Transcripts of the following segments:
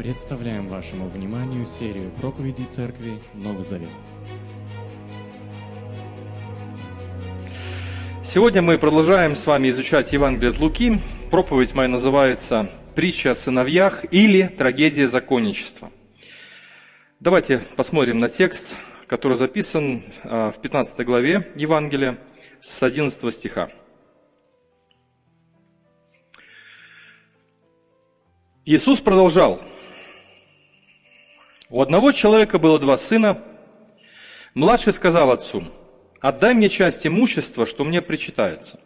Представляем вашему вниманию серию проповедей Церкви Новый Завет. Сегодня мы продолжаем с вами изучать Евангелие от Луки. Проповедь моя называется «Притча о сыновьях» или «Трагедия законничества». Давайте посмотрим на текст, который записан а, в 15 главе Евангелия с 11 стиха. Иисус продолжал. У одного человека было два сына. Младший сказал отцу, «Отдай мне часть имущества, что мне причитается».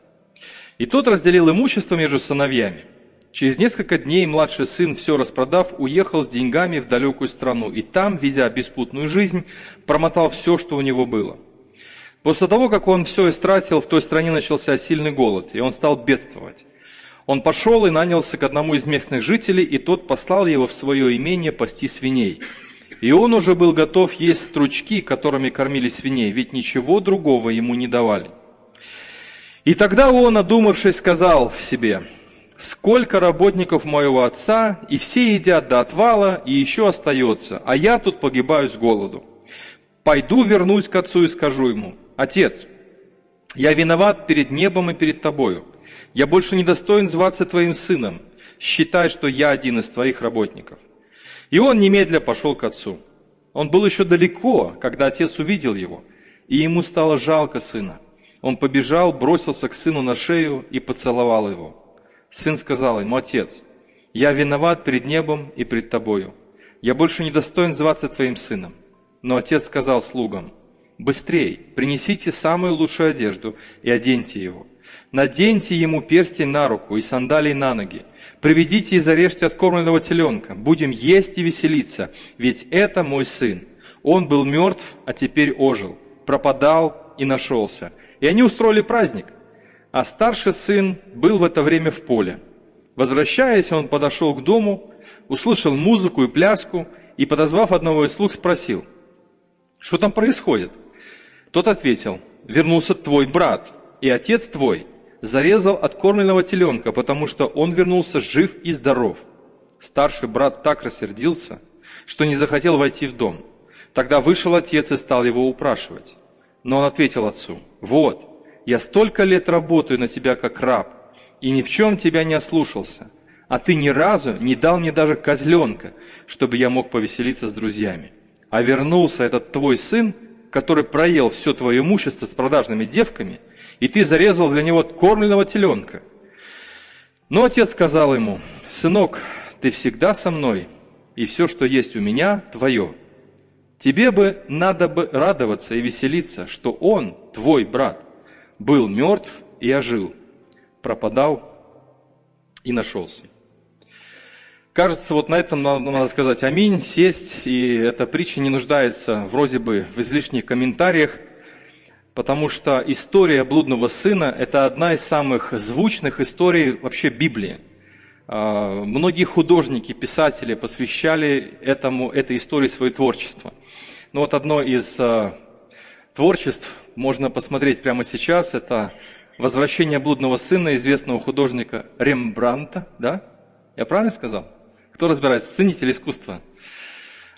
И тот разделил имущество между сыновьями. Через несколько дней младший сын, все распродав, уехал с деньгами в далекую страну, и там, ведя беспутную жизнь, промотал все, что у него было. После того, как он все истратил, в той стране начался сильный голод, и он стал бедствовать. Он пошел и нанялся к одному из местных жителей, и тот послал его в свое имение пасти свиней. И он уже был готов есть стручки, которыми кормили свиней, ведь ничего другого ему не давали. И тогда он, одумавшись, сказал в себе, «Сколько работников моего отца, и все едят до отвала, и еще остается, а я тут погибаю с голоду. Пойду вернусь к отцу и скажу ему, «Отец, я виноват перед небом и перед тобою. Я больше не достоин зваться твоим сыном. Считай, что я один из твоих работников». И он немедля пошел к отцу. Он был еще далеко, когда отец увидел его, и ему стало жалко сына. Он побежал, бросился к сыну на шею и поцеловал его. Сын сказал ему, «Отец, я виноват перед небом и пред тобою. Я больше не достоин зваться твоим сыном». Но отец сказал слугам, Быстрей, принесите самую лучшую одежду и оденьте его. Наденьте ему перстень на руку и сандалии на ноги. Приведите и зарежьте откормленного теленка. Будем есть и веселиться, ведь это мой сын. Он был мертв, а теперь ожил, пропадал и нашелся. И они устроили праздник. А старший сын был в это время в поле. Возвращаясь, он подошел к дому, услышал музыку и пляску, и, подозвав одного из слуг, спросил, что там происходит? Тот ответил, вернулся твой брат, и отец твой зарезал откормленного теленка, потому что он вернулся жив и здоров. Старший брат так рассердился, что не захотел войти в дом. Тогда вышел отец и стал его упрашивать. Но он ответил отцу, вот, я столько лет работаю на тебя как раб, и ни в чем тебя не ослушался, а ты ни разу не дал мне даже козленка, чтобы я мог повеселиться с друзьями. А вернулся этот твой сын который проел все твое имущество с продажными девками, и ты зарезал для него кормленного теленка. Но отец сказал ему, сынок, ты всегда со мной, и все, что есть у меня, твое. Тебе бы надо бы радоваться и веселиться, что он, твой брат, был мертв и ожил, пропадал и нашелся. Кажется, вот на этом надо сказать аминь, сесть, и эта притча не нуждается вроде бы в излишних комментариях, потому что история блудного сына – это одна из самых звучных историй вообще Библии. А, многие художники, писатели посвящали этому, этой истории свое творчество. Но вот одно из а, творчеств можно посмотреть прямо сейчас – это «Возвращение блудного сына» известного художника Рембранта, да? Я правильно сказал? Кто разбирается? Ценитель искусства.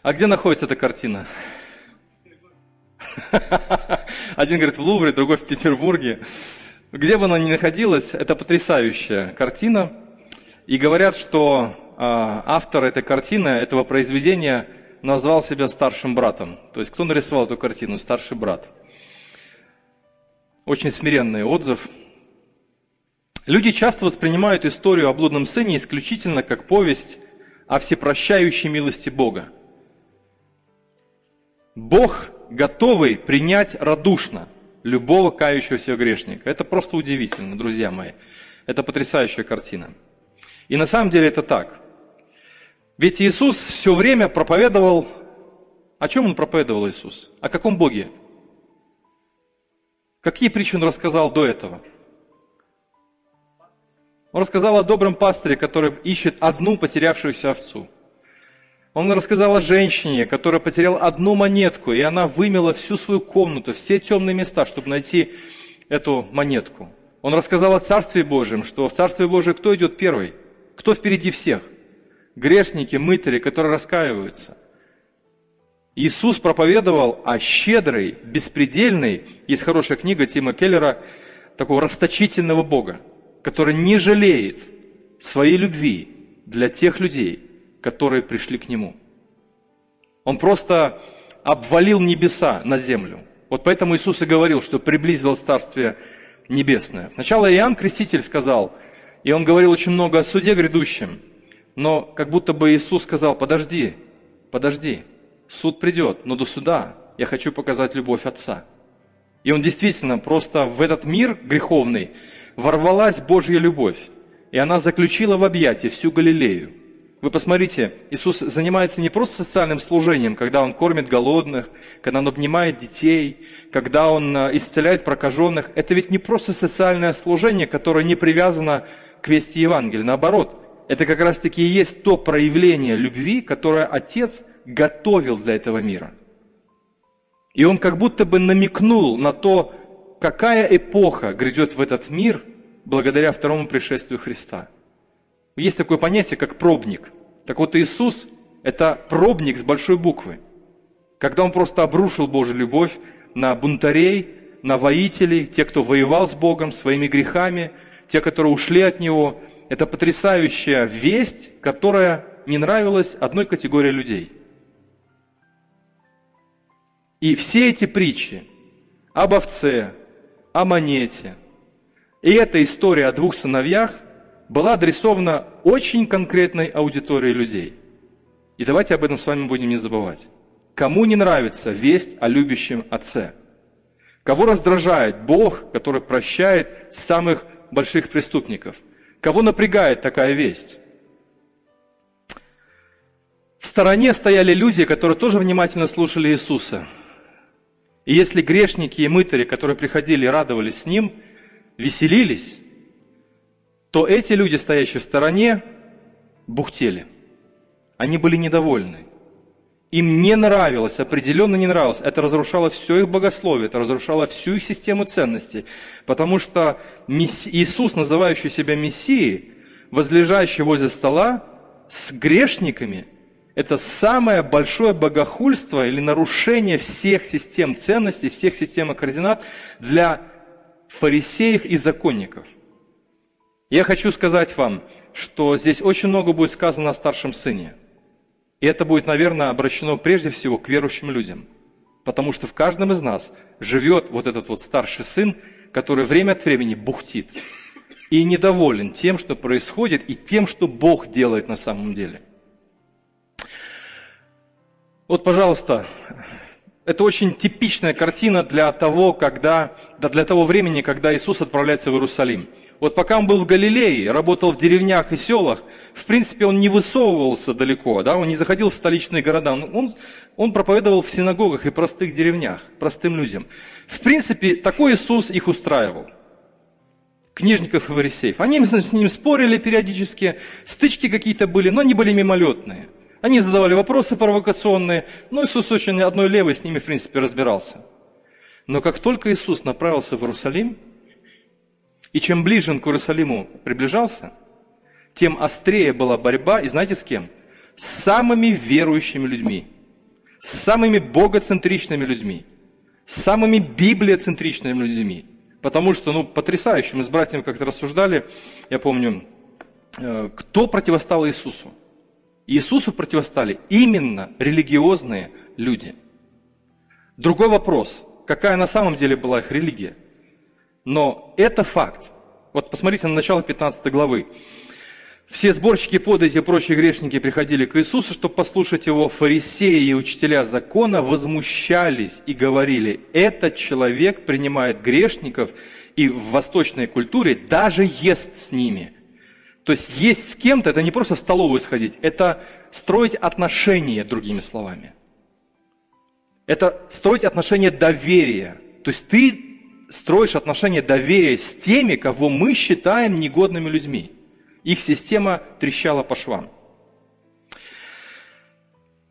А где находится эта картина? Один говорит в Лувре, другой в Петербурге. Где бы она ни находилась, это потрясающая картина. И говорят, что а, автор этой картины, этого произведения, назвал себя старшим братом. То есть, кто нарисовал эту картину? Старший брат. Очень смиренный отзыв. Люди часто воспринимают историю о блудном сыне исключительно как повесть о всепрощающей милости Бога. Бог готовый принять радушно любого кающегося грешника. Это просто удивительно, друзья мои. Это потрясающая картина. И на самом деле это так. Ведь Иисус все время проповедовал... О чем Он проповедовал Иисус? О каком Боге? Какие притчи Он рассказал до этого? Он рассказал о добром пастыре, который ищет одну потерявшуюся овцу. Он рассказал о женщине, которая потеряла одну монетку, и она вымела всю свою комнату, все темные места, чтобы найти эту монетку. Он рассказал о Царстве Божьем, что в Царстве Божьем кто идет первый? Кто впереди всех? грешники, мытари, которые раскаиваются. Иисус проповедовал о щедрой, беспредельной, есть хорошая книга Тима Келлера, такого расточительного Бога, который не жалеет своей любви для тех людей, которые пришли к Нему. Он просто обвалил небеса на землю. Вот поэтому Иисус и говорил, что приблизилось Царствие Небесное. Сначала Иоанн Креститель сказал, и он говорил очень много о суде грядущем, но как будто бы Иисус сказал, подожди, подожди, суд придет, но до суда я хочу показать любовь Отца. И он действительно просто в этот мир греховный ворвалась Божья любовь, и она заключила в объятии всю Галилею. Вы посмотрите, Иисус занимается не просто социальным служением, когда Он кормит голодных, когда Он обнимает детей, когда Он э, исцеляет прокаженных. Это ведь не просто социальное служение, которое не привязано к вести Евангелия. Наоборот, это как раз-таки и есть то проявление любви, которое Отец готовил для этого мира. И Он как будто бы намекнул на то, какая эпоха грядет в этот мир благодаря второму пришествию Христа – есть такое понятие, как пробник. Так вот Иисус – это пробник с большой буквы. Когда Он просто обрушил Божью любовь на бунтарей, на воителей, те, кто воевал с Богом своими грехами, те, которые ушли от Него. Это потрясающая весть, которая не нравилась одной категории людей. И все эти притчи об овце, о монете, и эта история о двух сыновьях была адресована очень конкретной аудитории людей. И давайте об этом с вами будем не забывать. Кому не нравится весть о любящем Отце? Кого раздражает Бог, который прощает самых больших преступников? Кого напрягает такая весть? В стороне стояли люди, которые тоже внимательно слушали Иисуса. И если грешники и мытари, которые приходили и радовались с Ним, веселились, то эти люди, стоящие в стороне, бухтели. Они были недовольны. Им не нравилось, определенно не нравилось. Это разрушало все их богословие, это разрушало всю их систему ценностей. Потому что Иисус, называющий себя Мессией, возлежащий возле стола с грешниками, это самое большое богохульство или нарушение всех систем ценностей, всех систем координат для фарисеев и законников. Я хочу сказать вам, что здесь очень много будет сказано о старшем сыне. И это будет, наверное, обращено прежде всего к верующим людям. Потому что в каждом из нас живет вот этот вот старший сын, который время от времени бухтит и недоволен тем, что происходит, и тем, что Бог делает на самом деле. Вот, пожалуйста, это очень типичная картина для того, когда, для того времени, когда Иисус отправляется в Иерусалим – вот пока он был в Галилее, работал в деревнях и селах, в принципе, он не высовывался далеко, да, он не заходил в столичные города, он, он проповедовал в синагогах и простых деревнях, простым людям. В принципе, такой Иисус их устраивал. Книжников и фарисеев. Они с ним спорили периодически, стычки какие-то были, но они были мимолетные. Они задавали вопросы провокационные, но Иисус очень одной левой с ними, в принципе, разбирался. Но как только Иисус направился в Иерусалим, и чем ближе он к Иерусалиму приближался, тем острее была борьба, и знаете с кем? С самыми верующими людьми, с самыми богоцентричными людьми, с самыми библиоцентричными людьми. Потому что, ну, потрясающе, мы с братьями как-то рассуждали, я помню, э, кто противостал Иисусу. Иисусу противостали именно религиозные люди. Другой вопрос, какая на самом деле была их религия – но это факт. Вот посмотрите на начало 15 главы. Все сборщики подати и прочие грешники приходили к Иисусу, чтобы послушать его. Фарисеи и учителя закона возмущались и говорили, этот человек принимает грешников и в восточной культуре даже ест с ними. То есть есть с кем-то, это не просто в столовую сходить, это строить отношения, другими словами. Это строить отношения доверия. То есть ты строишь отношения доверия с теми, кого мы считаем негодными людьми. Их система трещала по швам.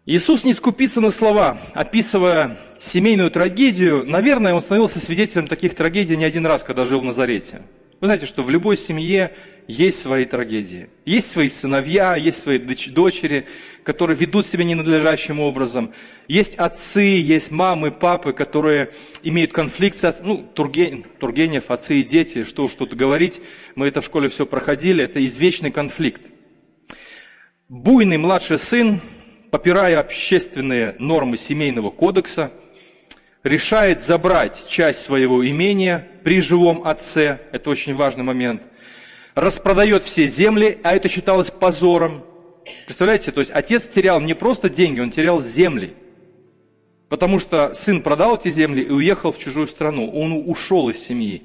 Иисус не скупится на слова, описывая семейную трагедию. Наверное, он становился свидетелем таких трагедий не один раз, когда жил в Назарете. Вы знаете, что в любой семье есть свои трагедии. Есть свои сыновья, есть свои дочери, которые ведут себя ненадлежащим образом. Есть отцы, есть мамы, папы, которые имеют конфликт с ну, Турген, Тургенев, отцы и дети, что уж тут говорить, мы это в школе все проходили, это извечный конфликт. Буйный младший сын, попирая общественные нормы семейного кодекса, решает забрать часть своего имения при живом отце, это очень важный момент, распродает все земли, а это считалось позором. Представляете, то есть отец терял не просто деньги, он терял земли. Потому что сын продал эти земли и уехал в чужую страну, он ушел из семьи.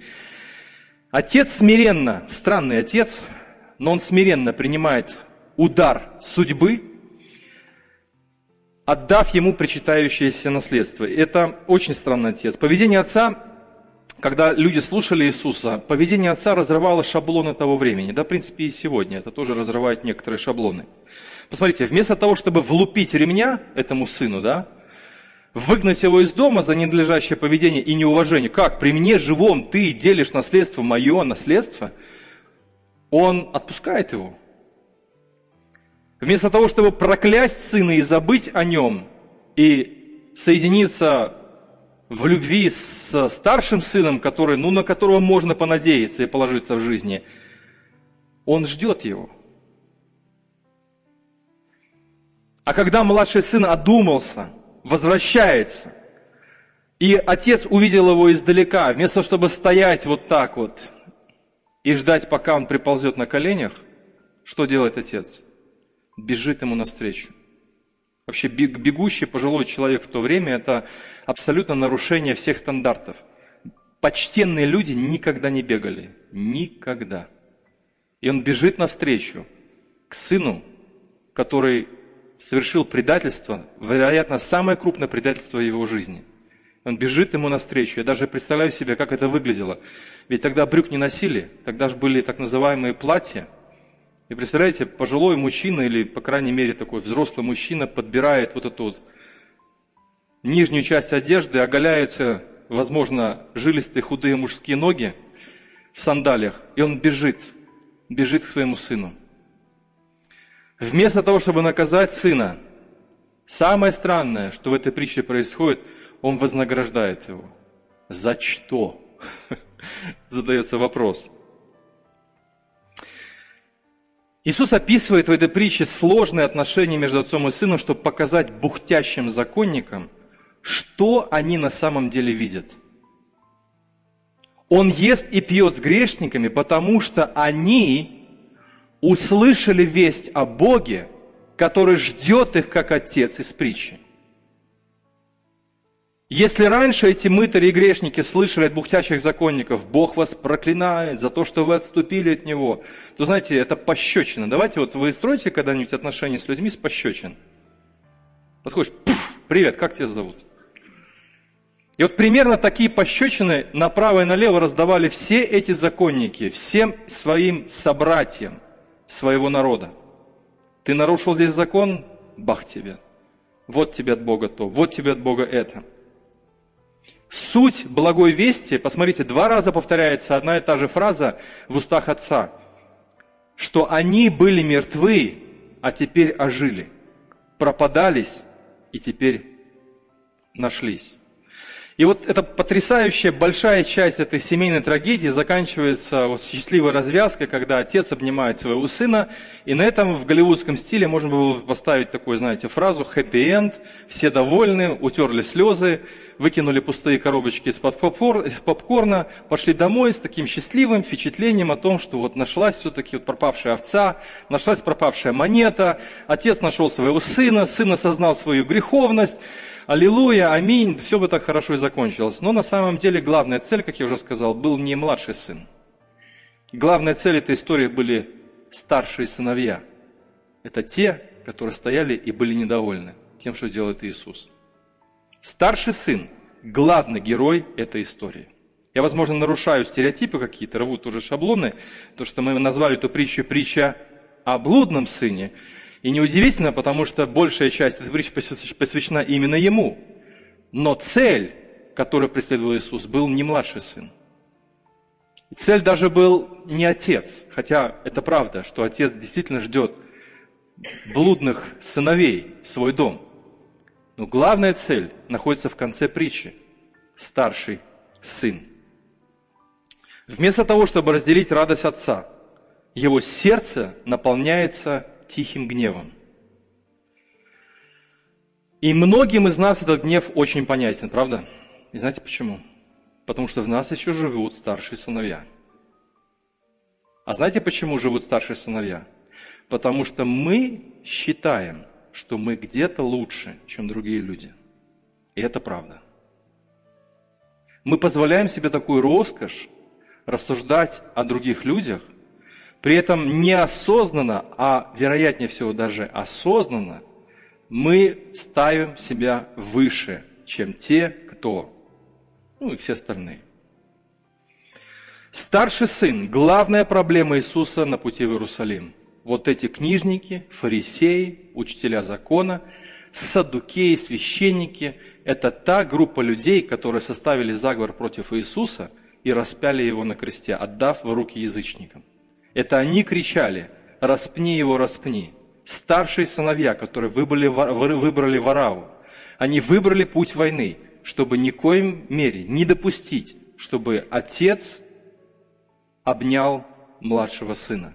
Отец смиренно, странный отец, но он смиренно принимает удар судьбы, отдав ему причитающееся наследство. Это очень странный отец. Поведение отца, когда люди слушали Иисуса, поведение отца разрывало шаблоны того времени. Да, в принципе, и сегодня это тоже разрывает некоторые шаблоны. Посмотрите, вместо того, чтобы влупить ремня этому сыну, да, выгнать его из дома за ненадлежащее поведение и неуважение, как при мне живом ты делишь наследство, мое наследство, он отпускает его. Вместо того, чтобы проклясть сына и забыть о нем, и соединиться в любви с старшим сыном, который, ну, на которого можно понадеяться и положиться в жизни, он ждет его. А когда младший сын одумался, возвращается, и отец увидел его издалека, вместо того, чтобы стоять вот так вот и ждать, пока он приползет на коленях, что делает отец? Бежит ему навстречу. Вообще бегущий пожилой человек в то время – это абсолютно нарушение всех стандартов. Почтенные люди никогда не бегали. Никогда. И он бежит навстречу к сыну, который совершил предательство, вероятно, самое крупное предательство его жизни. Он бежит ему навстречу. Я даже представляю себе, как это выглядело. Ведь тогда брюк не носили, тогда же были так называемые платья – и представляете, пожилой мужчина или, по крайней мере, такой взрослый мужчина подбирает вот эту вот нижнюю часть одежды, оголяются, возможно, жилистые худые мужские ноги в сандалиях, и он бежит, бежит к своему сыну. Вместо того, чтобы наказать сына, самое странное, что в этой притче происходит, он вознаграждает его. За что? Задается вопрос. Иисус описывает в этой притче сложные отношения между отцом и сыном, чтобы показать бухтящим законникам, что они на самом деле видят. Он ест и пьет с грешниками, потому что они услышали весть о Боге, который ждет их как отец из притчи. Если раньше эти мытари и грешники слышали от бухтящих законников, Бог вас проклинает за то, что вы отступили от Него, то знаете, это пощечина. Давайте вот вы строите когда-нибудь отношения с людьми с пощечин. Подходишь, привет, как тебя зовут? И вот примерно такие пощечины направо и налево раздавали все эти законники, всем своим собратьям своего народа. Ты нарушил здесь закон, бах тебе. Вот тебе от Бога то, вот тебе от Бога это. Суть благой вести, посмотрите, два раза повторяется одна и та же фраза в устах Отца, что они были мертвы, а теперь ожили, пропадались и теперь нашлись. И вот эта потрясающая большая часть этой семейной трагедии заканчивается вот счастливой развязкой, когда отец обнимает своего сына, и на этом в голливудском стиле можно было поставить такую, знаете, фразу «хэппи-энд», все довольны, утерли слезы, выкинули пустые коробочки из-под попкорна, пошли домой с таким счастливым впечатлением о том, что вот нашлась все-таки вот пропавшая овца, нашлась пропавшая монета, отец нашел своего сына, сын осознал свою греховность, аллилуйя, аминь, все бы так хорошо и закончилось. Но на самом деле главная цель, как я уже сказал, был не младший сын. Главная цель этой истории были старшие сыновья. Это те, которые стояли и были недовольны тем, что делает Иисус. Старший сын – главный герой этой истории. Я, возможно, нарушаю стереотипы какие-то, рву тоже шаблоны, то, что мы назвали эту притчу притча о блудном сыне – и неудивительно, потому что большая часть этой притчи посвящена именно ему. Но цель, которую преследовал Иисус, был не младший сын. Цель даже был не отец, хотя это правда, что отец действительно ждет блудных сыновей в свой дом. Но главная цель находится в конце притчи. Старший сын. Вместо того, чтобы разделить радость отца, его сердце наполняется тихим гневом. И многим из нас этот гнев очень понятен, правда? И знаете почему? Потому что в нас еще живут старшие сыновья. А знаете, почему живут старшие сыновья? Потому что мы считаем, что мы где-то лучше, чем другие люди. И это правда. Мы позволяем себе такую роскошь рассуждать о других людях, при этом неосознанно, а вероятнее всего даже осознанно, мы ставим себя выше, чем те, кто, ну и все остальные. Старший сын – главная проблема Иисуса на пути в Иерусалим. Вот эти книжники, фарисеи, учителя закона, садукеи, священники – это та группа людей, которые составили заговор против Иисуса и распяли его на кресте, отдав в руки язычникам. Это они кричали «Распни его, распни!» Старшие сыновья, которые выбрали, выбрали Вараву, они выбрали путь войны, чтобы ни коим мере не допустить, чтобы отец обнял младшего сына.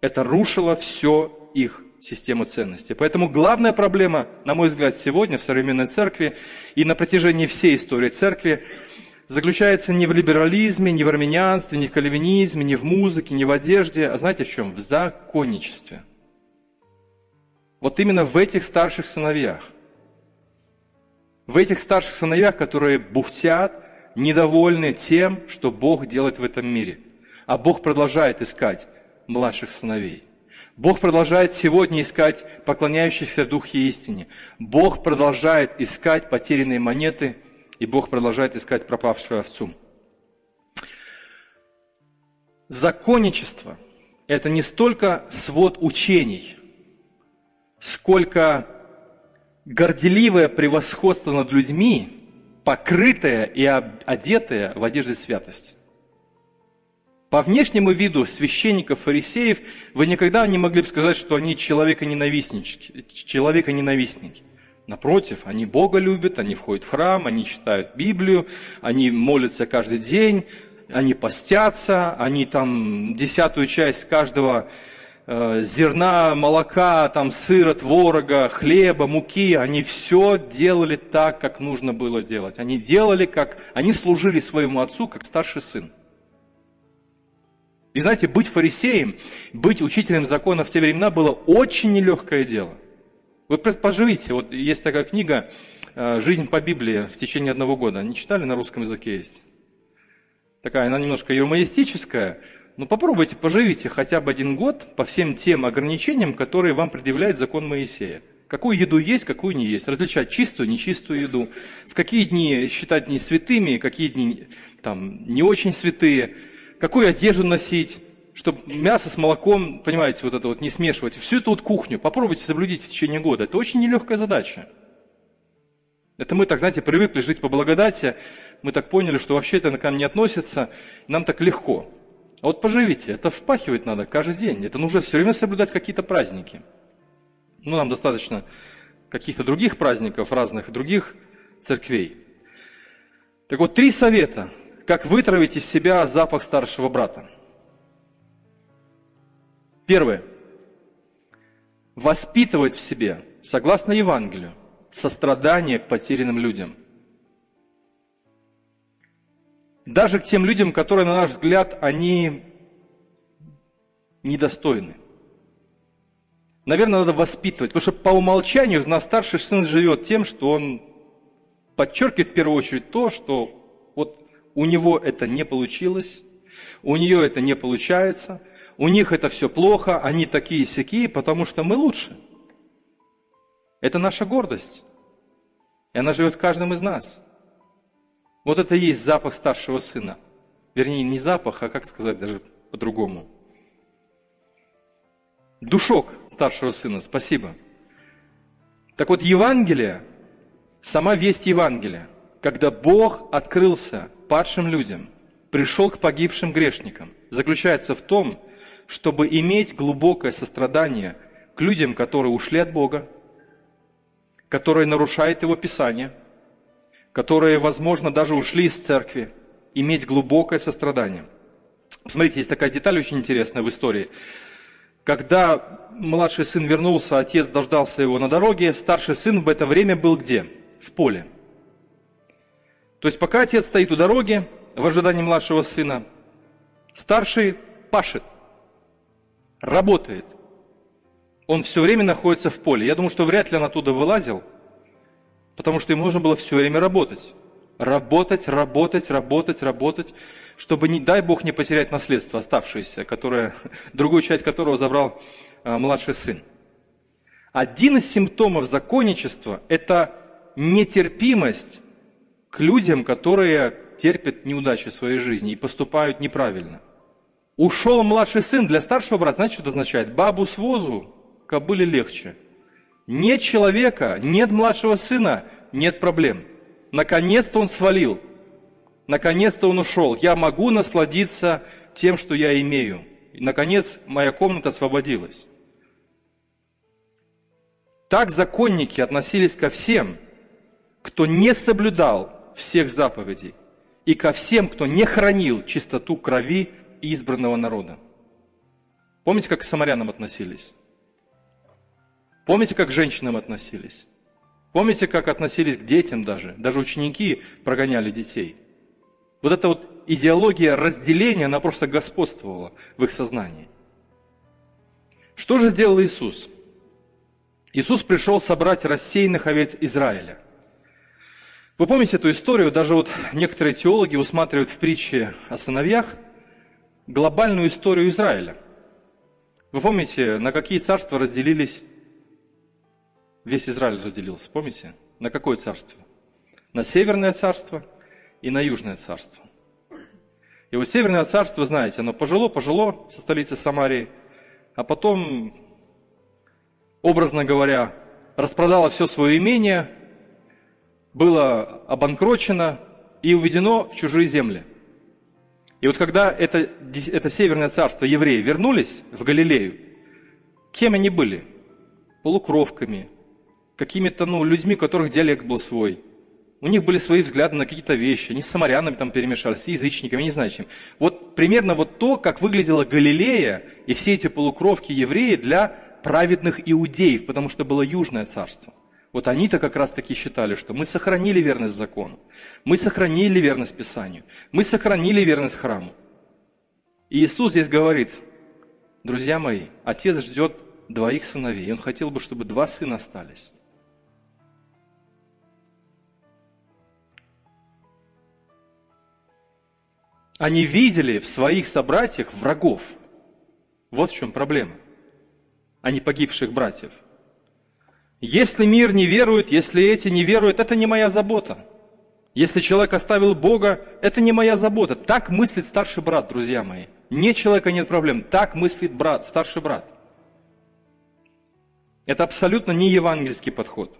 Это рушило все их систему ценностей. Поэтому главная проблема, на мой взгляд, сегодня в современной церкви и на протяжении всей истории церкви заключается не в либерализме, не в армянстве, не в кальвинизме, не в музыке, не в одежде, а знаете в чем? В законничестве. Вот именно в этих старших сыновьях. В этих старших сыновьях, которые бухтят, недовольны тем, что Бог делает в этом мире. А Бог продолжает искать младших сыновей. Бог продолжает сегодня искать поклоняющихся Духе истине. Бог продолжает искать потерянные монеты – и Бог продолжает искать пропавшую овцу. Законничество – это не столько свод учений, сколько горделивое превосходство над людьми, покрытое и одетое в одежде святости. По внешнему виду священников, фарисеев вы никогда не могли бы сказать, что они человеконенавистники. человеконенавистники. Напротив, они Бога любят, они входят в храм, они читают Библию, они молятся каждый день, они постятся, они там десятую часть каждого э, зерна, молока, там сыра, творога, хлеба, муки, они все делали так, как нужно было делать. Они делали как, они служили своему отцу как старший сын. И знаете, быть фарисеем, быть учителем закона в те времена было очень нелегкое дело – вы поживите, вот есть такая книга э, «Жизнь по Библии» в течение одного года. Не читали, на русском языке есть? Такая, она немножко юмористическая, но попробуйте, поживите хотя бы один год по всем тем ограничениям, которые вам предъявляет закон Моисея. Какую еду есть, какую не есть. Различать чистую, нечистую еду. В какие дни считать дни святыми, какие дни там, не очень святые. Какую одежду носить чтобы мясо с молоком, понимаете, вот это вот не смешивать. Всю эту вот кухню попробуйте соблюдить в течение года. Это очень нелегкая задача. Это мы так, знаете, привыкли жить по благодати, мы так поняли, что вообще это к нам не относится, нам так легко. А вот поживите, это впахивать надо каждый день, это нужно все время соблюдать какие-то праздники. Ну, нам достаточно каких-то других праздников, разных других церквей. Так вот, три совета, как вытравить из себя запах старшего брата. Первое. Воспитывать в себе, согласно Евангелию, сострадание к потерянным людям. Даже к тем людям, которые, на наш взгляд, они недостойны. Наверное, надо воспитывать, потому что по умолчанию у нас старший сын живет тем, что он подчеркивает в первую очередь то, что вот у него это не получилось, у нее это не получается – у них это все плохо, они такие сякие, потому что мы лучше. Это наша гордость. И она живет в каждом из нас. Вот это и есть запах старшего сына. Вернее, не запах, а как сказать даже по-другому. Душок старшего сына, спасибо. Так вот, Евангелие, сама весть Евангелия, когда Бог открылся падшим людям – пришел к погибшим грешникам, заключается в том, чтобы иметь глубокое сострадание к людям, которые ушли от Бога, которые нарушают Его Писание, которые, возможно, даже ушли из церкви, иметь глубокое сострадание. Смотрите, есть такая деталь очень интересная в истории. Когда младший сын вернулся, отец дождался его на дороге, старший сын в это время был где? В поле. То есть пока отец стоит у дороги в ожидании младшего сына, старший пашет, работает. Он все время находится в поле. Я думаю, что вряд ли он оттуда вылазил, потому что ему нужно было все время работать. Работать, работать, работать, работать, чтобы, не дай Бог, не потерять наследство оставшееся, которое, другую часть которого забрал а, младший сын. Один из симптомов законничества – это нетерпимость к людям, которые терпят неудачи в своей жизни и поступают неправильно. Ушел младший сын для старшего брата, знаете, что это означает? Бабу с возу, кобыле легче. Нет человека, нет младшего сына, нет проблем – Наконец-то он свалил. Наконец-то он ушел. Я могу насладиться тем, что я имею. И, наконец, моя комната освободилась. Так законники относились ко всем, кто не соблюдал всех заповедей, и ко всем, кто не хранил чистоту крови избранного народа. Помните, как к самарянам относились? Помните, как к женщинам относились? Помните, как относились к детям даже? Даже ученики прогоняли детей. Вот эта вот идеология разделения, она просто господствовала в их сознании. Что же сделал Иисус? Иисус пришел собрать рассеянных овец Израиля. Вы помните эту историю? Даже вот некоторые теологи усматривают в притче о сыновьях глобальную историю Израиля. Вы помните, на какие царства разделились весь Израиль разделился, помните? На какое царство? На Северное царство и на Южное царство. И вот Северное царство, знаете, оно пожило-пожило со столицы Самарии, а потом, образно говоря, распродало все свое имение, было обанкрочено и уведено в чужие земли. И вот когда это, это Северное царство евреи вернулись в Галилею, кем они были? Полукровками, какими-то ну, людьми, у которых диалект был свой. У них были свои взгляды на какие-то вещи. Они с самарянами там перемешались, с язычниками, не знаю чем. Вот примерно вот то, как выглядела Галилея и все эти полукровки евреи для праведных иудеев, потому что было Южное царство. Вот они-то как раз таки считали, что мы сохранили верность закону, мы сохранили верность Писанию, мы сохранили верность храму. И Иисус здесь говорит, друзья мои, отец ждет двоих сыновей, и он хотел бы, чтобы два сына остались. Они видели в своих собратьях врагов. Вот в чем проблема. Не погибших братьев. Если мир не верует, если эти не веруют, это не моя забота. Если человек оставил Бога, это не моя забота. Так мыслит старший брат, друзья мои. Нет человека, нет проблем. Так мыслит брат, старший брат. Это абсолютно не евангельский подход.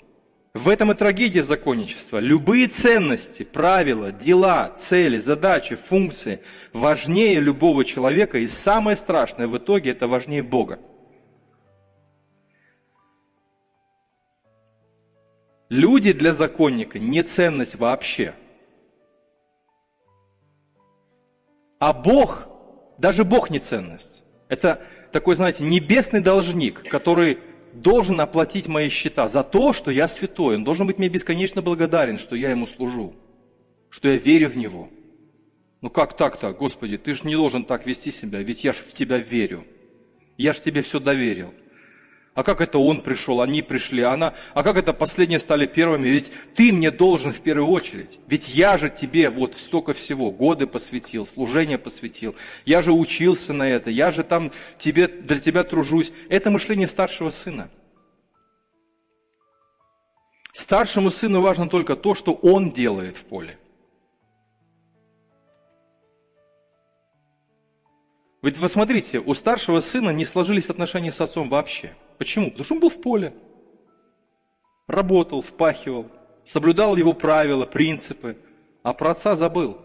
В этом и трагедия законничества. Любые ценности, правила, дела, цели, задачи, функции важнее любого человека, и самое страшное в итоге это важнее Бога. Люди для законника не ценность вообще. А Бог, даже Бог не ценность. Это такой, знаете, небесный должник, который должен оплатить мои счета за то, что я святой. Он должен быть мне бесконечно благодарен, что я ему служу, что я верю в него. Ну как так-то, Господи, ты же не должен так вести себя, ведь я же в тебя верю. Я же тебе все доверил. А как это он пришел, они пришли, она, а как это последние стали первыми? Ведь ты мне должен в первую очередь. Ведь я же тебе вот столько всего, годы посвятил, служение посвятил. Я же учился на это, я же там тебе, для тебя тружусь. Это мышление старшего сына. Старшему сыну важно только то, что он делает в поле. Ведь посмотрите, у старшего сына не сложились отношения с отцом вообще – Почему? Потому что он был в поле. Работал, впахивал, соблюдал его правила, принципы, а про отца забыл.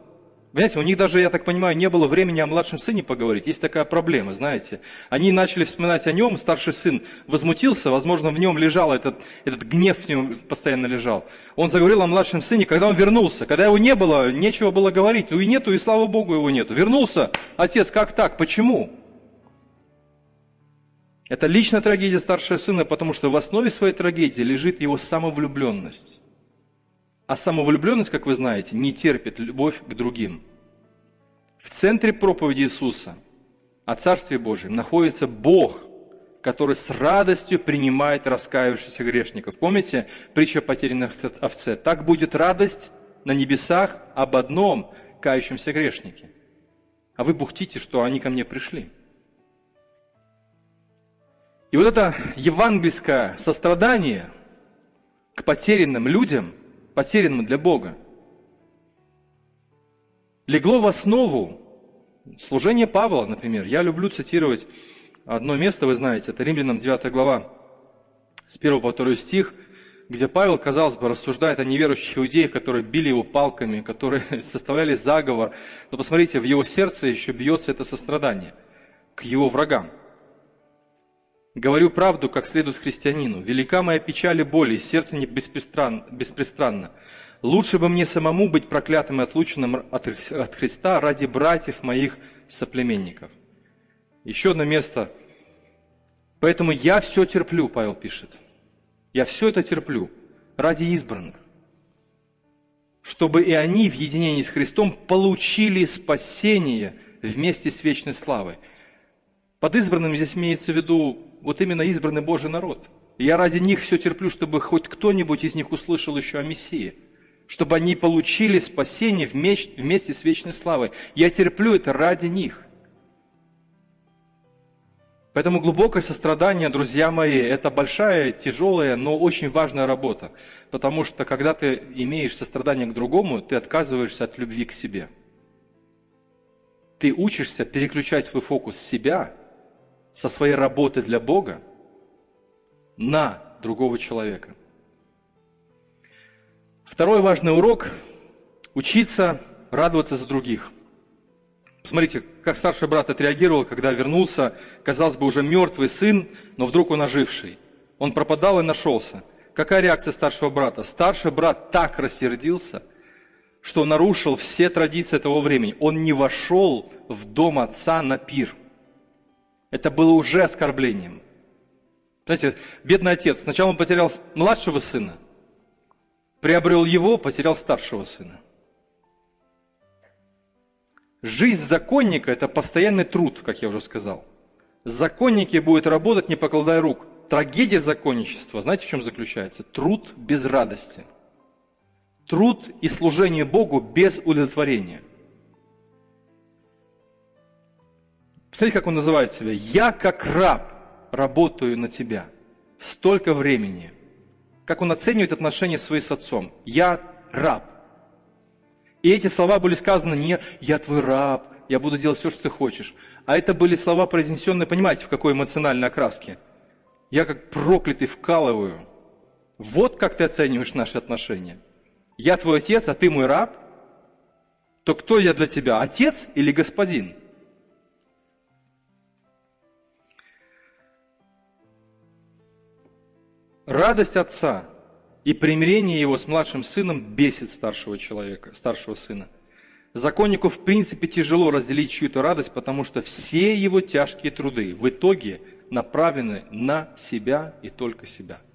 Понимаете, у них даже, я так понимаю, не было времени о младшем сыне поговорить. Есть такая проблема, знаете. Они начали вспоминать о нем, старший сын возмутился, возможно, в нем лежал этот, этот гнев в нем постоянно лежал. Он заговорил о младшем сыне, когда он вернулся. Когда его не было, нечего было говорить. Ну и нету, и слава Богу его нету. Вернулся, отец, как так, почему? Это личная трагедия старшего сына, потому что в основе своей трагедии лежит его самовлюбленность. А самовлюбленность, как вы знаете, не терпит любовь к другим. В центре проповеди Иисуса о Царстве Божьем находится Бог, который с радостью принимает раскаявшихся грешников. Помните притча о потерянных овце? Так будет радость на небесах об одном кающемся грешнике. А вы бухтите, что они ко мне пришли. И вот это евангельское сострадание к потерянным людям – потерянным для Бога, легло в основу служения Павла, например. Я люблю цитировать одно место, вы знаете, это Римлянам 9 глава, с 1 по 2 стих, где Павел, казалось бы, рассуждает о неверующих иудеях, которые били его палками, которые составляли заговор. Но посмотрите, в его сердце еще бьется это сострадание к его врагам. Говорю правду, как следует христианину. Велика моя печаль и боль, и сердце не беспристран, беспристранно. Лучше бы мне самому быть проклятым и отлученным от, от Христа ради братьев моих соплеменников. Еще одно место. Поэтому я все терплю, Павел пишет. Я все это терплю ради избранных. Чтобы и они в единении с Христом получили спасение вместе с вечной славой. Под избранным здесь имеется в виду вот именно избранный Божий народ. Я ради них все терплю, чтобы хоть кто-нибудь из них услышал еще о Мессии. Чтобы они получили спасение вместе с вечной славой. Я терплю это ради них. Поэтому глубокое сострадание, друзья мои, это большая, тяжелая, но очень важная работа. Потому что когда ты имеешь сострадание к другому, ты отказываешься от любви к себе. Ты учишься переключать свой фокус с себя со своей работы для Бога на другого человека. Второй важный урок – учиться радоваться за других. Посмотрите, как старший брат отреагировал, когда вернулся, казалось бы, уже мертвый сын, но вдруг он оживший. Он пропадал и нашелся. Какая реакция старшего брата? Старший брат так рассердился, что нарушил все традиции того времени. Он не вошел в дом отца на пир – это было уже оскорблением. Знаете, бедный отец, сначала он потерял младшего сына, приобрел его, потерял старшего сына. Жизнь законника – это постоянный труд, как я уже сказал. Законники будут работать, не покладая рук. Трагедия законничества, знаете, в чем заключается? Труд без радости. Труд и служение Богу без удовлетворения – Посмотрите, как он называет себя. «Я, как раб, работаю на тебя. Столько времени». Как он оценивает отношения свои с отцом. «Я раб». И эти слова были сказаны не «я твой раб, я буду делать все, что ты хочешь», а это были слова, произнесенные, понимаете, в какой эмоциональной окраске. «Я как проклятый вкалываю». Вот как ты оцениваешь наши отношения. Я твой отец, а ты мой раб? То кто я для тебя, отец или господин? Радость отца и примирение его с младшим сыном бесит старшего человека, старшего сына. Законнику в принципе тяжело разделить чью-то радость, потому что все его тяжкие труды в итоге направлены на себя и только себя –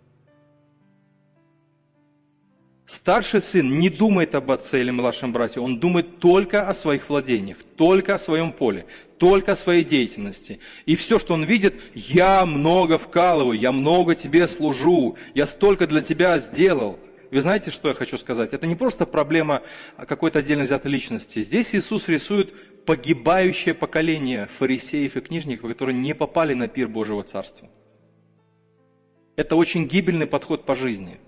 Старший сын не думает об отце или младшем брате, он думает только о своих владениях, только о своем поле, только о своей деятельности. И все, что он видит, я много вкалываю, я много тебе служу, я столько для тебя сделал. Вы знаете, что я хочу сказать? Это не просто проблема какой-то отдельно взятой личности. Здесь Иисус рисует погибающее поколение фарисеев и книжников, которые не попали на пир Божьего Царства. Это очень гибельный подход по жизни –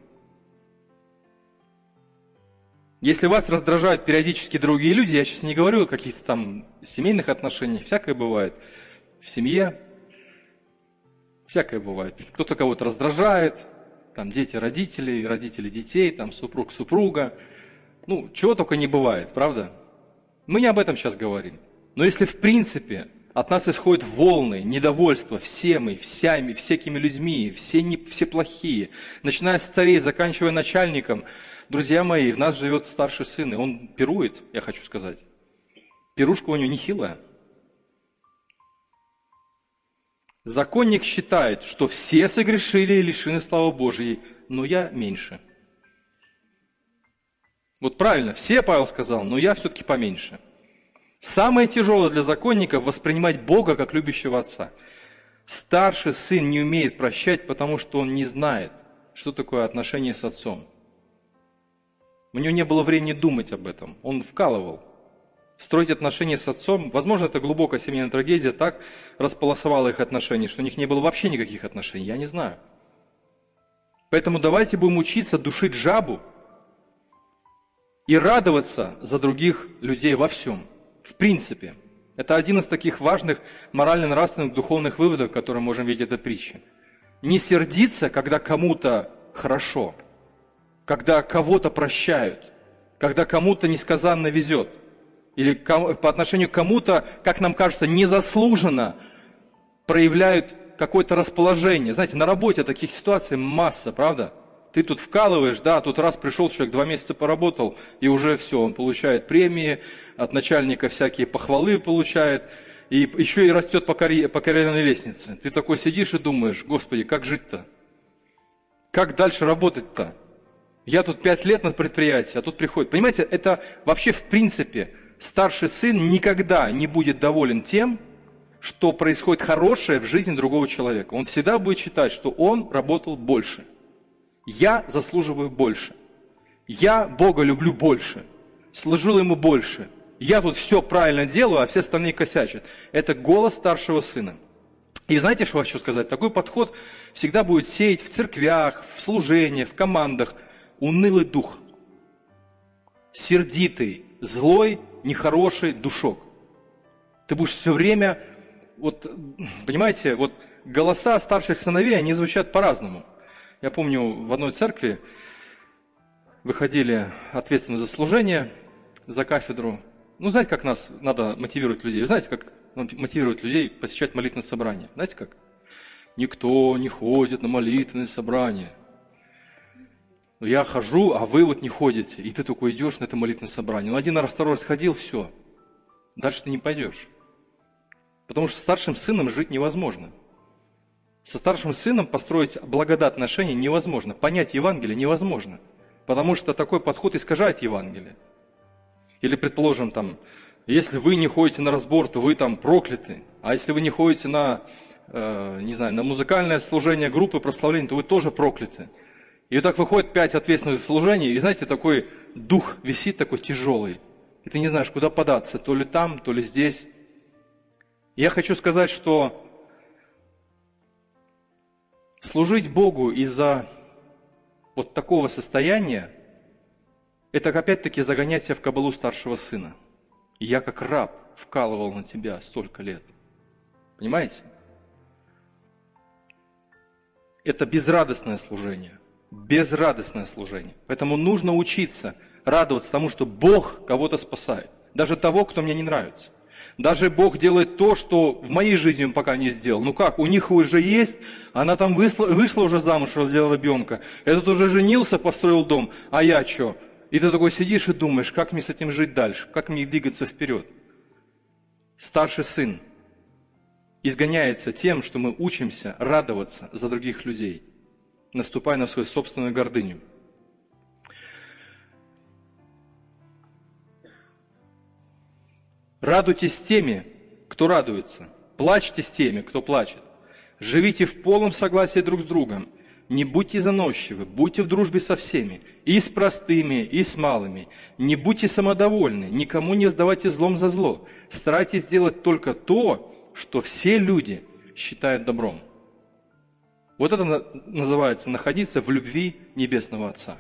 если вас раздражают периодически другие люди, я сейчас не говорю о каких-то там семейных отношениях, всякое бывает. В семье всякое бывает. Кто-то кого-то раздражает, там дети родителей, родители детей, там супруг супруга. Ну, чего только не бывает, правда? Мы не об этом сейчас говорим. Но если в принципе от нас исходят волны недовольства, все мы, всеми, всякими людьми, все, не, все плохие, начиная с царей, заканчивая начальником, друзья мои, в нас живет старший сын, и он пирует, я хочу сказать. Пирушка у него нехилая. Законник считает, что все согрешили и лишены славы Божьей, но я меньше. Вот правильно, все, Павел сказал, но я все-таки поменьше. Самое тяжелое для законников – воспринимать Бога как любящего отца. Старший сын не умеет прощать, потому что он не знает, что такое отношение с отцом. У него не было времени думать об этом. Он вкалывал строить отношения с отцом. Возможно, это глубокая семейная трагедия так располосовала их отношения, что у них не было вообще никаких отношений. Я не знаю. Поэтому давайте будем учиться душить жабу и радоваться за других людей во всем. В принципе. Это один из таких важных морально-нравственных духовных выводов, которые можем видеть этой притче. Не сердиться, когда кому-то хорошо, когда кого-то прощают, когда кому-то несказанно везет – или по отношению к кому-то, как нам кажется, незаслуженно проявляют какое-то расположение. Знаете, на работе таких ситуаций масса, правда? Ты тут вкалываешь, да, тут раз пришел человек, два месяца поработал, и уже все, он получает премии, от начальника всякие похвалы получает, и еще и растет по, карьер, по карьерной лестнице. Ты такой сидишь и думаешь, господи, как жить-то? Как дальше работать-то? Я тут пять лет на предприятии, а тут приходит. Понимаете, это вообще в принципе старший сын никогда не будет доволен тем, что происходит хорошее в жизни другого человека. Он всегда будет считать, что он работал больше. Я заслуживаю больше. Я Бога люблю больше. Служил ему больше. Я тут все правильно делаю, а все остальные косячат. Это голос старшего сына. И знаете, что хочу сказать? Такой подход всегда будет сеять в церквях, в служении, в командах унылый дух. Сердитый, злой нехороший душок. Ты будешь все время, вот, понимаете, вот голоса старших сыновей, они звучат по-разному. Я помню, в одной церкви выходили ответственные за служение, за кафедру. Ну, знаете, как нас надо мотивировать людей? Вы знаете, как мотивировать людей посещать молитвенное собрание? Знаете как? Никто не ходит на молитвенное собрание. Я хожу, а вы вот не ходите. И ты такой идешь на это молитвенное собрание. Ну, один раз, второй раз ходил, все. Дальше ты не пойдешь. Потому что старшим сыном жить невозможно. Со старшим сыном построить благодатные отношения невозможно. Понять Евангелие невозможно. Потому что такой подход искажает Евангелие. Или, предположим, там, если вы не ходите на разбор, то вы там прокляты. А если вы не ходите на, э, не знаю, на музыкальное служение группы прославления, то вы тоже прокляты. И вот так выходит пять ответственных служений, и знаете, такой дух висит такой тяжелый. И ты не знаешь, куда податься, то ли там, то ли здесь. Я хочу сказать, что служить Богу из-за вот такого состояния, это опять-таки загонять себя в кабалу старшего сына. Я как раб вкалывал на тебя столько лет. Понимаете? Это безрадостное служение – безрадостное служение. Поэтому нужно учиться радоваться тому, что Бог кого-то спасает. Даже того, кто мне не нравится. Даже Бог делает то, что в моей жизни Он пока не сделал. Ну как, у них уже есть, она там вышла, вышла уже замуж, родила ребенка. Этот уже женился, построил дом, а я что? И ты такой сидишь и думаешь, как мне с этим жить дальше, как мне двигаться вперед. Старший сын изгоняется тем, что мы учимся радоваться за других людей – наступая на свою собственную гордыню. Радуйтесь теми, кто радуется. Плачьте с теми, кто плачет. Живите в полном согласии друг с другом. Не будьте заносчивы, будьте в дружбе со всеми, и с простыми, и с малыми. Не будьте самодовольны, никому не сдавайте злом за зло. Старайтесь делать только то, что все люди считают добром. Вот это называется находиться в любви Небесного Отца.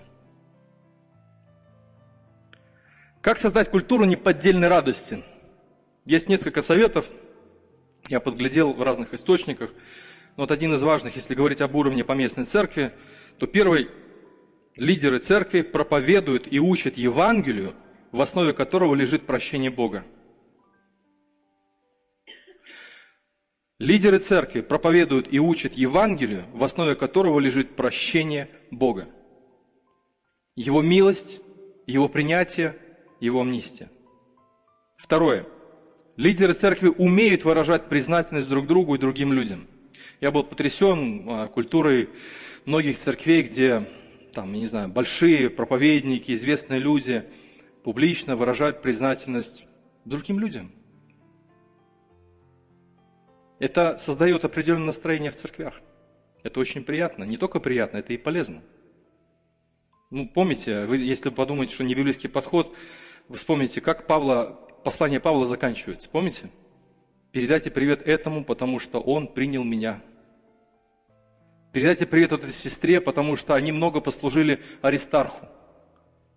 Как создать культуру неподдельной радости? Есть несколько советов, я подглядел в разных источниках. Но вот один из важных, если говорить об уровне поместной церкви, то первый – лидеры церкви проповедуют и учат Евангелию в основе которого лежит прощение Бога. Лидеры церкви проповедуют и учат Евангелию, в основе которого лежит прощение Бога. Его милость, Его принятие, Его амнистия. Второе. Лидеры церкви умеют выражать признательность друг другу и другим людям. Я был потрясен а, культурой многих церквей, где, там, я не знаю, большие проповедники, известные люди публично выражают признательность другим людям. Это создает определенное настроение в церквях. Это очень приятно. Не только приятно, это и полезно. Ну, помните, вы, если подумаете, что не библейский подход, вы вспомните, как Павла, послание Павла заканчивается. Помните? Передайте привет этому, потому что он принял меня. Передайте привет этой сестре, потому что они много послужили Аристарху.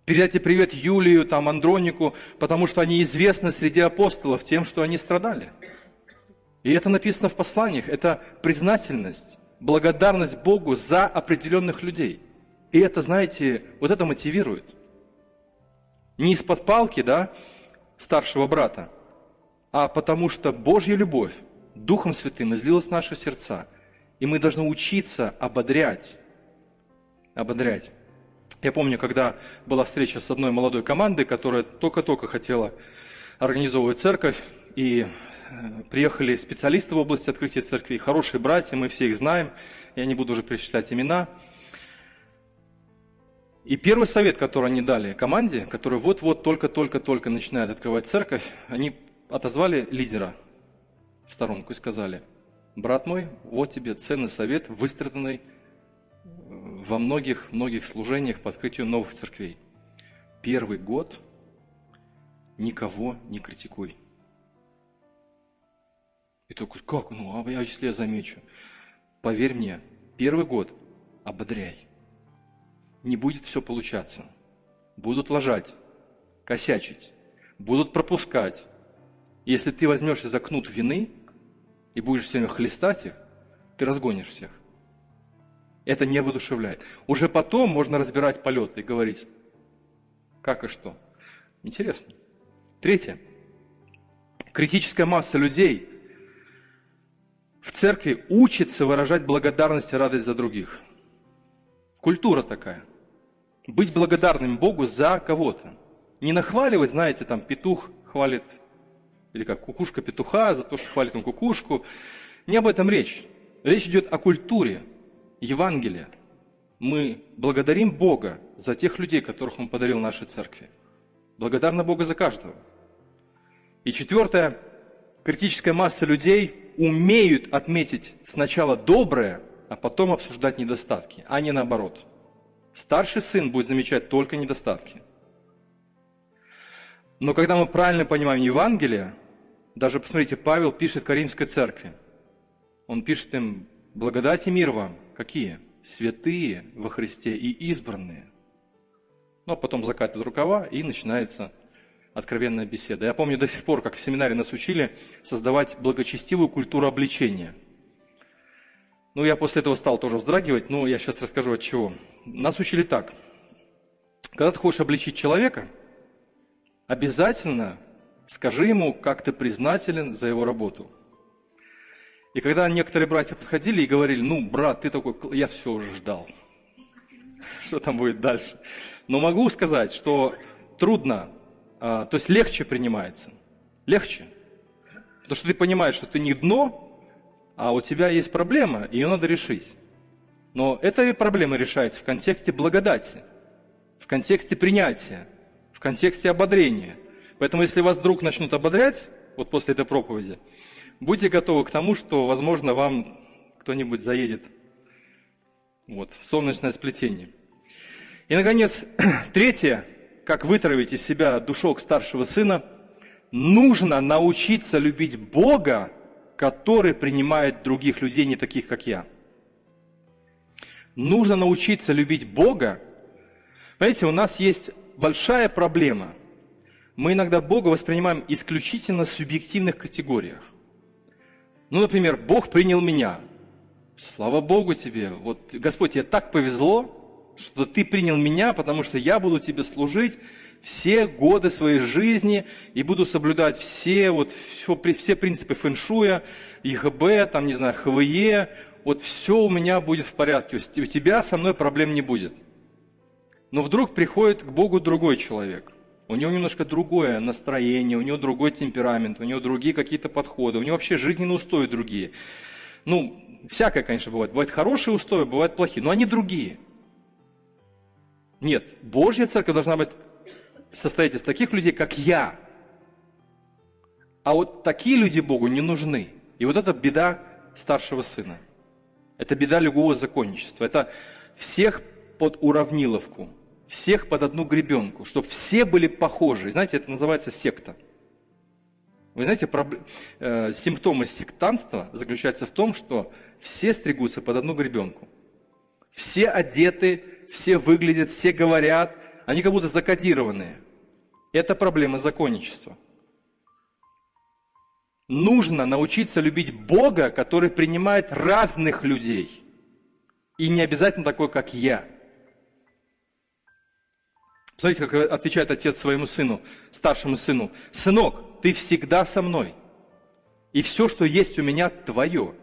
Передайте привет Юлию, там, Андронику, потому что они известны среди апостолов тем, что они страдали. И это написано в посланиях. Это признательность, благодарность Богу за определенных людей – и это, знаете, вот это мотивирует. Не из-под палки, да, старшего брата, а потому что Божья любовь Духом Святым излилась в наши сердца. И мы должны учиться ободрять. Ободрять. Я помню, когда была встреча с одной молодой командой, которая только-только хотела организовывать церковь, и приехали специалисты в области открытия церкви, хорошие братья, мы все их знаем, я не буду уже перечислять имена – и первый совет, который они дали команде, которая вот-вот только-только-только начинает открывать церковь, они отозвали лидера в сторонку и сказали, брат мой, вот тебе ценный совет, выстраданный э, во многих-многих служениях по открытию новых церквей. Первый год никого не критикуй. И только как, ну, а если я замечу? Поверь мне, первый год ободряй не будет все получаться. Будут ложать, косячить, будут пропускать. Если ты возьмешься за кнут вины и будешь все время хлестать их, ты разгонишь всех. Это не воодушевляет. Уже потом можно разбирать полеты и говорить, как и что. Интересно. Третье. Критическая масса людей в церкви учится выражать благодарность и радость за других. Культура такая быть благодарным Богу за кого-то. Не нахваливать, знаете, там петух хвалит, или как кукушка петуха за то, что хвалит он кукушку. Не об этом речь. Речь идет о культуре, Евангелия. Мы благодарим Бога за тех людей, которых Он подарил нашей церкви. Благодарны Богу за каждого. И четвертое, критическая масса людей умеют отметить сначала доброе, а потом обсуждать недостатки, а не наоборот – Старший сын будет замечать только недостатки. Но когда мы правильно понимаем Евангелие, даже посмотрите, Павел пишет Каримской церкви. Он пишет им, благодать и мир вам. Какие? Святые во Христе и избранные. Ну, а потом закатывает рукава и начинается откровенная беседа. Я помню до сих пор, как в семинаре нас учили создавать благочестивую культуру обличения – ну, я после этого стал тоже вздрагивать, но я сейчас расскажу от чего. Нас учили так. Когда ты хочешь обличить человека, обязательно скажи ему, как ты признателен за его работу. И когда некоторые братья подходили и говорили, ну, брат, ты такой, я все уже ждал. Что там будет дальше? Но могу сказать, что трудно, то есть легче принимается. Легче. Потому что ты понимаешь, что ты не дно, а у тебя есть проблема, ее надо решить. Но эта проблема решается в контексте благодати, в контексте принятия, в контексте ободрения. Поэтому если вас вдруг начнут ободрять, вот после этой проповеди, будьте готовы к тому, что, возможно, вам кто-нибудь заедет вот, в солнечное сплетение. И, наконец, третье, как вытравить из себя душок старшего сына, нужно научиться любить Бога который принимает других людей, не таких, как я. Нужно научиться любить Бога. Понимаете, у нас есть большая проблема. Мы иногда Бога воспринимаем исключительно в субъективных категориях. Ну, например, Бог принял меня. Слава Богу тебе. Вот, Господь, тебе так повезло, что ты принял меня, потому что я буду тебе служить все годы своей жизни и буду соблюдать все, вот, все, все принципы фэншуя, ИГБ, там, не знаю, ХВЕ, вот все у меня будет в порядке, у тебя со мной проблем не будет. Но вдруг приходит к Богу другой человек. У него немножко другое настроение, у него другой темперамент, у него другие какие-то подходы, у него вообще жизненные устои другие. Ну, всякое, конечно, бывает. Бывают хорошие устои, бывают плохие, но они другие. Нет, Божья церковь должна быть состоять из таких людей, как я. А вот такие люди Богу не нужны. И вот это беда старшего сына. Это беда любого законничества. Это всех под уравниловку, всех под одну гребенку, чтобы все были похожи. Знаете, это называется секта. Вы знаете, э, симптомы сектанства заключаются в том, что все стригутся под одну гребенку. Все одеты, все выглядят, все говорят, они как будто закодированные. Это проблема законничества. Нужно научиться любить Бога, который принимает разных людей. И не обязательно такой, как я. Смотрите, как отвечает отец своему сыну, старшему сыну. «Сынок, ты всегда со мной, и все, что есть у меня, твое.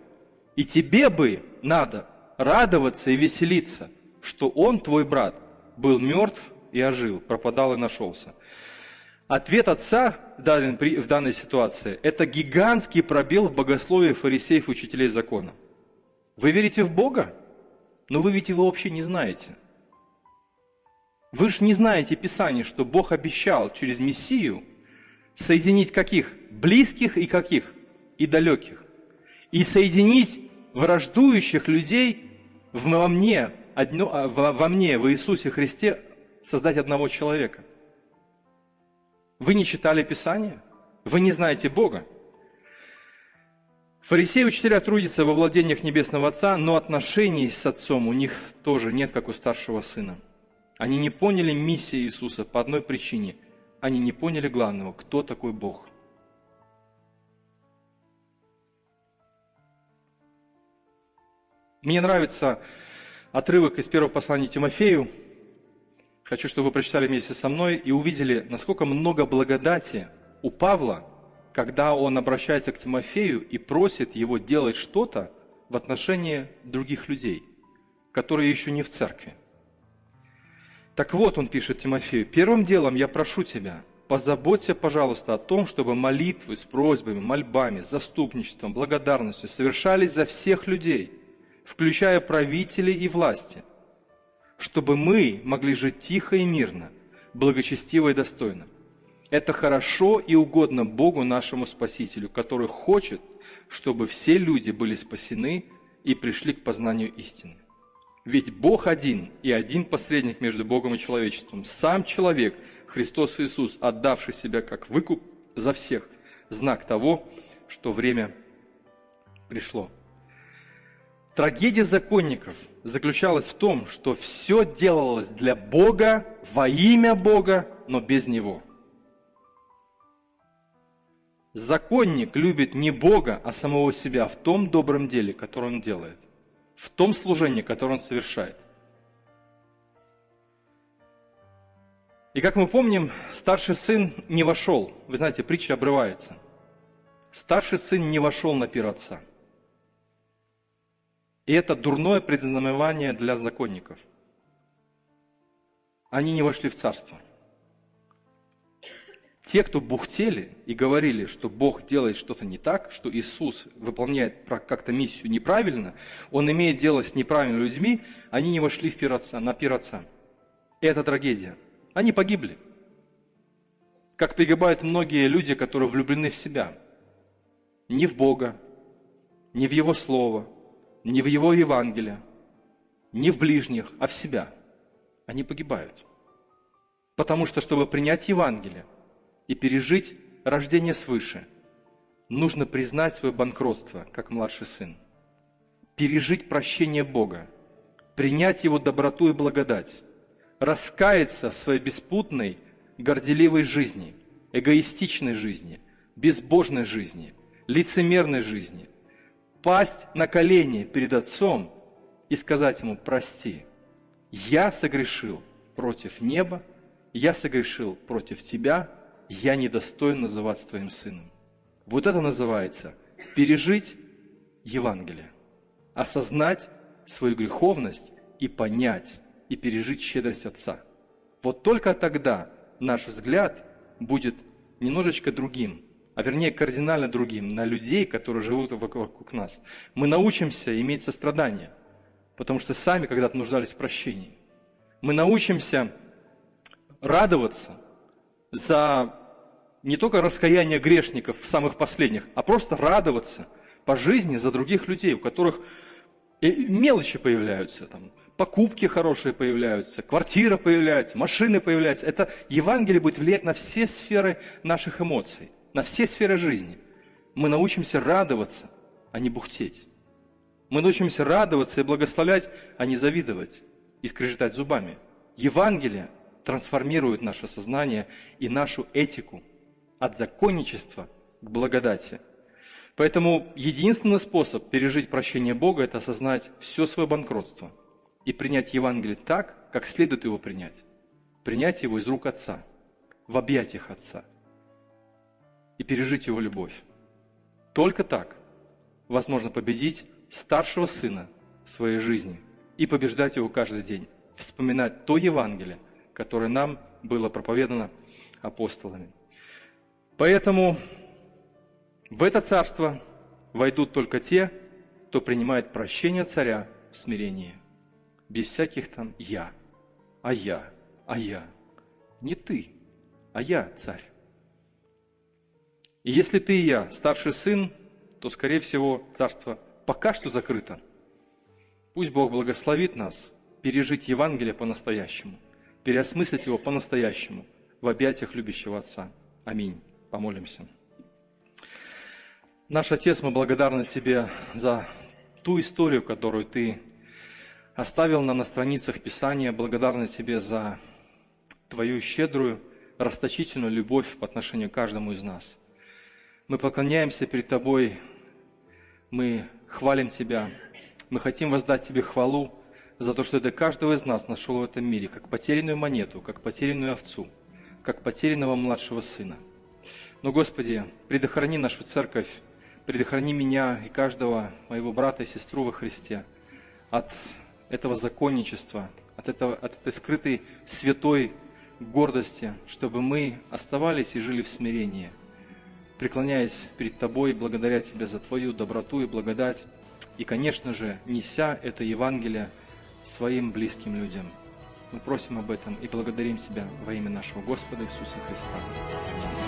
И тебе бы надо радоваться и веселиться, что он, твой брат, был мертв и ожил, пропадал и нашелся. Ответ отца в данной ситуации – это гигантский пробел в богословии фарисеев учителей закона. Вы верите в Бога? Но вы ведь его вообще не знаете. Вы же не знаете Писание, что Бог обещал через Мессию соединить каких? Близких и каких? И далеких. И соединить враждующих людей во мне, одно, а, во мне, в Иисусе Христе, создать одного человека. Вы не читали Писание? Вы не знаете Бога? Фарисеи учителя трудятся во владениях Небесного Отца, но отношений с Отцом у них тоже нет, как у старшего сына. Они не поняли миссии Иисуса по одной причине. Они не поняли главного, кто такой Бог – Мне нравится отрывок из первого послания Тимофею. Хочу, чтобы вы прочитали вместе со мной и увидели, насколько много благодати у Павла, когда он обращается к Тимофею и просит его делать что-то в отношении других людей, которые еще не в церкви. Так вот, он пишет Тимофею, первым делом я прошу тебя, позаботься, пожалуйста, о том, чтобы молитвы с просьбами, мольбами, заступничеством, благодарностью совершались за всех людей – включая правителей и власти, чтобы мы могли жить тихо и мирно, благочестиво и достойно. Это хорошо и угодно Богу нашему Спасителю, который хочет, чтобы все люди были спасены и пришли к познанию истины. Ведь Бог один и один посредник между Богом и человечеством. Сам человек, Христос Иисус, отдавший себя как выкуп за всех, знак того, что время пришло. Трагедия законников заключалась в том, что все делалось для Бога, во имя Бога, но без Него. Законник любит не Бога, а самого себя в том добром деле, которое он делает, в том служении, которое он совершает. И как мы помним, старший сын не вошел. Вы знаете, притча обрывается. Старший сын не вошел на пир отца – и это дурное предзнаменование для законников. Они не вошли в царство. Те, кто бухтели и говорили, что Бог делает что-то не так, что Иисус выполняет как-то миссию неправильно, Он имеет дело с неправильными людьми, они не вошли в пир отца, на пир отца. И это трагедия. Они погибли. Как погибают многие люди, которые влюблены в себя. Не в Бога, не в Его Слово – не в его Евангелие, не в ближних, а в себя. Они погибают. Потому что, чтобы принять Евангелие и пережить рождение свыше, нужно признать свое банкротство, как младший сын, пережить прощение Бога, принять Его доброту и благодать, раскаяться в своей беспутной, горделивой жизни, эгоистичной жизни, безбожной жизни, лицемерной жизни – пасть на колени перед Отцом и сказать Ему «прости». я согрешил против неба, я согрешил против тебя, я недостоин называться твоим сыном. Вот это называется пережить Евангелие, осознать свою греховность и понять, и пережить щедрость Отца. Вот только тогда наш взгляд будет немножечко другим, а вернее кардинально другим, на людей, которые живут вокруг нас. Мы научимся иметь сострадание, потому что сами когда-то нуждались в прощении. Мы научимся радоваться за не только раскаяние грешников самых последних, а просто радоваться по жизни за других людей, у которых мелочи появляются, там, покупки хорошие появляются, квартира появляется, машины появляются. Это Евангелие будет влиять на все сферы наших эмоций, на все сферы жизни. Мы научимся радоваться, а не бухтеть. Мы научимся радоваться и благословлять, а не завидовать и скрежетать зубами. Евангелие трансформирует наше сознание и нашу этику от законничества к благодати. Поэтому единственный способ пережить прощение Бога – это осознать все свое банкротство и принять Евангелие так, как следует его принять. Принять его из рук Отца, в объятиях Отца и пережить его любовь. Только так возможно победить старшего сына в своей жизни и побеждать его каждый день, вспоминать то Евангелие, которое нам было проповедано апостолами. Поэтому в это царство войдут только те, кто принимает прощение царя в смирении, без всяких там «я», «а я», «а я». Не ты, а я царь. И если ты и я старший сын, то, скорее всего, царство пока что закрыто. Пусть Бог благословит нас пережить Евангелие по-настоящему, переосмыслить его по-настоящему в объятиях любящего Отца. Аминь. Помолимся. Наш Отец, мы благодарны Тебе за ту историю, которую Ты оставил нам на страницах Писания. Благодарны Тебе за Твою щедрую, расточительную любовь по отношению к каждому из нас. Мы поклоняемся перед Тобой, мы хвалим Тебя, мы хотим воздать Тебе хвалу за то, что Ты каждого из нас нашел в этом мире, как потерянную монету, как потерянную овцу, как потерянного младшего сына. Но, Господи, предохрани нашу церковь предохрани меня и каждого моего брата и сестру во Христе от этого законничества, от, этого, от этой скрытой святой гордости, чтобы мы оставались и жили в смирении, преклоняясь перед Тобой, благодаря Тебя за Твою доброту и благодать, и, конечно же, неся это Евангелие своим близким людям. Мы просим об этом и благодарим Тебя во имя нашего Господа Иисуса Христа. Аминь.